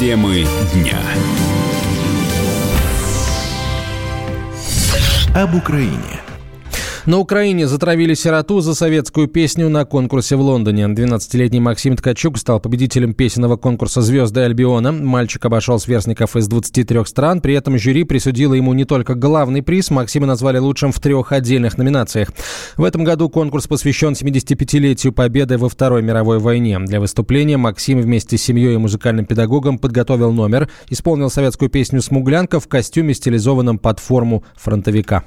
Темы дня. Об Украине. На Украине затравили сироту за советскую песню на конкурсе в Лондоне. 12-летний Максим Ткачук стал победителем песенного конкурса «Звезды Альбиона». Мальчик обошел сверстников из 23 стран. При этом жюри присудило ему не только главный приз, Максима назвали лучшим в трех отдельных номинациях. В этом году конкурс посвящен 75-летию победы во Второй мировой войне. Для выступления Максим вместе с семьей и музыкальным педагогом подготовил номер, исполнил советскую песню «Смуглянка» в костюме, стилизованном под форму фронтовика.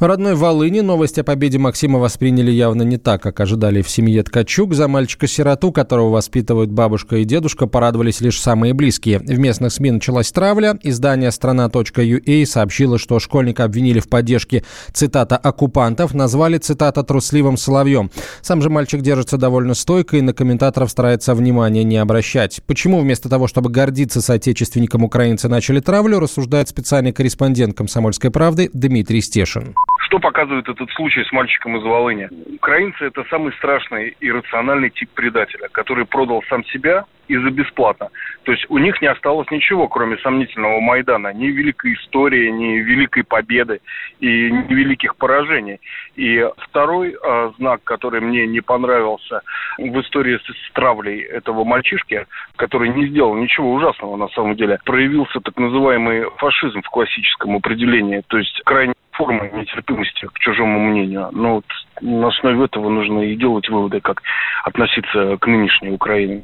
В родной Волыни новость о победе Максима восприняли явно не так, как ожидали в семье Ткачук. За мальчика-сироту, которого воспитывают бабушка и дедушка, порадовались лишь самые близкие. В местных СМИ началась травля. Издание «Страна.ua» сообщило, что школьника обвинили в поддержке, цитата, «оккупантов», назвали, цитата, «трусливым соловьем». Сам же мальчик держится довольно стойко и на комментаторов старается внимания не обращать. Почему вместо того, чтобы гордиться соотечественником украинцы начали травлю, рассуждает специальный корреспондент «Комсомольской правды» Дмитрий Стешин. Что показывает этот случай с мальчиком из Волыни? Украинцы – это самый страшный и рациональный тип предателя, который продал сам себя и за бесплатно. То есть у них не осталось ничего, кроме сомнительного Майдана. Ни великой истории, ни великой победы и ни великих поражений. И второй э, знак, который мне не понравился в истории с, с травлей этого мальчишки, который не сделал ничего ужасного на самом деле, проявился так называемый фашизм в классическом определении. То есть крайне формы нетерпимости к чужому мнению. Но вот на основе этого нужно и делать выводы, как относиться к нынешней Украине.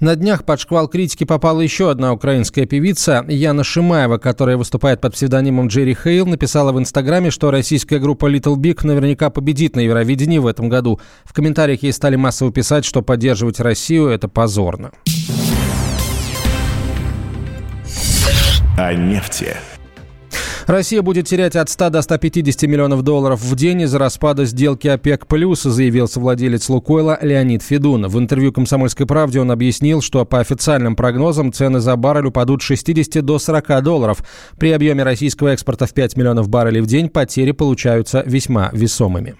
На днях под шквал критики попала еще одна украинская певица Яна Шимаева, которая выступает под псевдонимом Джерри Хейл, написала в Инстаграме, что российская группа Little Big наверняка победит на Евровидении в этом году. В комментариях ей стали массово писать, что поддерживать Россию – это позорно. О нефти. Россия будет терять от 100 до 150 миллионов долларов в день из-за распада сделки ОПЕК+, заявил совладелец «Лукойла» Леонид Федун. В интервью «Комсомольской правде» он объяснил, что по официальным прогнозам цены за баррель упадут с 60 до 40 долларов. При объеме российского экспорта в 5 миллионов баррелей в день потери получаются весьма весомыми.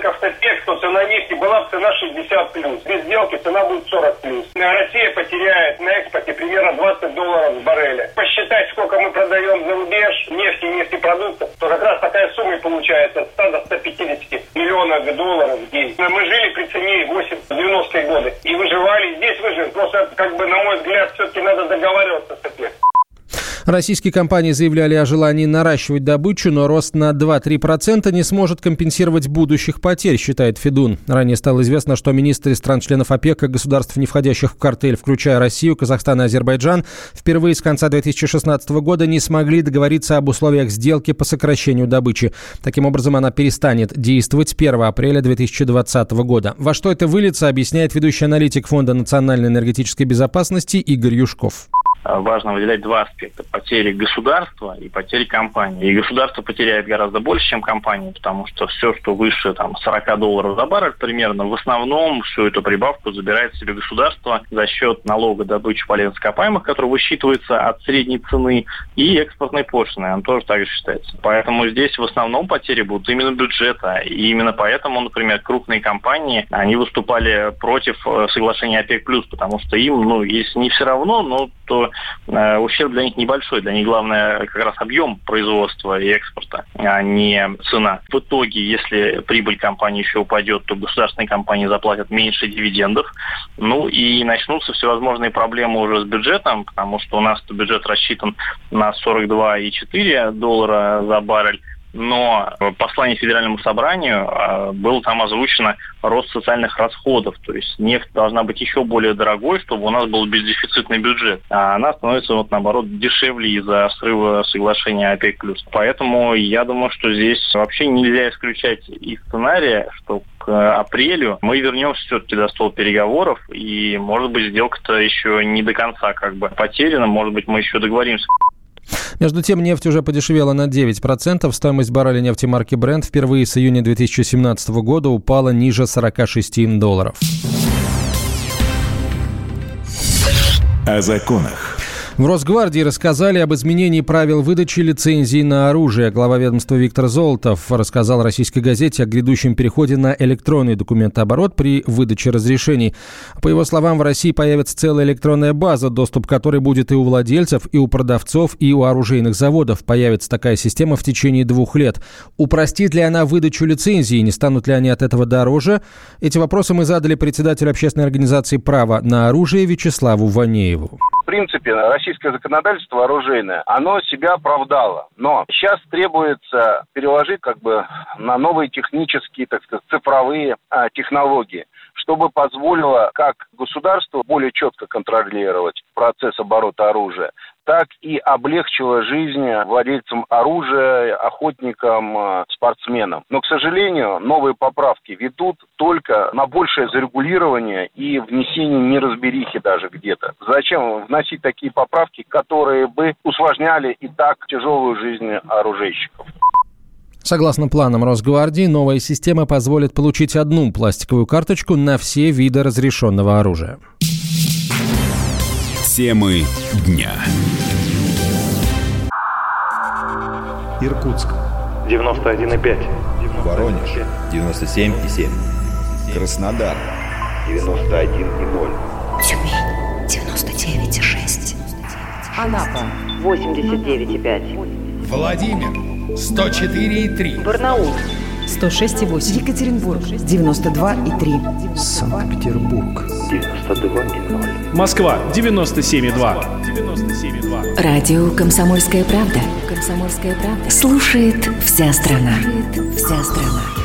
ТПЕК, то цена нефти была бы цена 60 плюс. Без сделки цена будет 40 плюс. Россия потеряет на экспорте примерно 20 долларов с барреля. Посчитать, сколько мы продаем за рубеж нефти и нефтепродуктов, то как раз такая сумма и получается от 100 до 150 миллионов долларов в день. Мы жили при цене 8-90-е годы и выживали, здесь выживем. Просто, как бы, на мой взгляд, все-таки надо договариваться с ОПЕК. Российские компании заявляли о желании наращивать добычу, но рост на 2-3% не сможет компенсировать будущих потерь, считает Федун. Ранее стало известно, что министры стран-членов ОПЕК и государств, не входящих в картель, включая Россию, Казахстан и Азербайджан, впервые с конца 2016 года не смогли договориться об условиях сделки по сокращению добычи. Таким образом, она перестанет действовать с 1 апреля 2020 года. Во что это выльется, объясняет ведущий аналитик Фонда национальной энергетической безопасности Игорь Юшков. Э, важно выделять два аспекта. Потери государства и потери компании. И государство потеряет гораздо больше, чем компания, потому что все, что выше там, 40 долларов за баррель примерно, в основном всю эту прибавку забирает себе государство за счет налога добычи полезных ископаемых, который высчитывается от средней цены, и экспортной пошлины, он тоже так же считается. Поэтому здесь в основном потери будут именно бюджета. И именно поэтому, например, крупные компании, они выступали против э, соглашения ОПЕК+, потому что им, ну, если не все равно, но то ущерб для них небольшой. Для них главное как раз объем производства и экспорта, а не цена. В итоге, если прибыль компании еще упадет, то государственные компании заплатят меньше дивидендов. Ну и начнутся всевозможные проблемы уже с бюджетом, потому что у нас бюджет рассчитан на 42,4 доллара за баррель но в послании Федеральному собранию э, было там озвучено рост социальных расходов. То есть нефть должна быть еще более дорогой, чтобы у нас был бездефицитный бюджет. А она становится, вот, наоборот, дешевле из-за срыва соглашения ОПЕК+. Поэтому я думаю, что здесь вообще нельзя исключать и сценария, что к апрелю мы вернемся все-таки до стола переговоров, и, может быть, сделка-то еще не до конца как бы потеряна, может быть, мы еще договоримся. Между тем, нефть уже подешевела на 9%. Стоимость барреля нефти марки Brent впервые с июня 2017 года упала ниже 46 долларов. О законах. В Росгвардии рассказали об изменении правил выдачи лицензий на оружие. Глава ведомства Виктор Золотов рассказал российской газете о грядущем переходе на электронный документооборот при выдаче разрешений. По его словам, в России появится целая электронная база, доступ к которой будет и у владельцев, и у продавцов, и у оружейных заводов. Появится такая система в течение двух лет. Упростит ли она выдачу лицензии? Не станут ли они от этого дороже? Эти вопросы мы задали председателю общественной организации «Право на оружие» Вячеславу Ванееву. Принципе, российское законодательство оружейное, оно себя оправдало. Но сейчас требуется переложить как бы на новые технические, так сказать, цифровые а, технологии чтобы позволило как государству более четко контролировать процесс оборота оружия, так и облегчило жизнь владельцам оружия, охотникам, э, спортсменам. Но, к сожалению, новые поправки ведут только на большее зарегулирование и внесение неразберихи даже где-то. Зачем вносить такие поправки, которые бы усложняли и так тяжелую жизнь оружейщиков? Согласно планам Росгвардии, новая система позволит получить одну пластиковую карточку на все виды разрешенного оружия. Темы дня. Иркутск. 91,5. Воронеж. 97,7. Краснодар. 91,0. Тюмень. 99,6. Анапа. 89,5. Владимир. 104,3. Барнаул. 106,8. Екатеринбург. 92,3. Санкт-Петербург. 92,0. Москва. 97,2. 97,2. Радио «Комсомольская правда». «Комсомольская правда». Слушает вся страна. Слушает вся страна.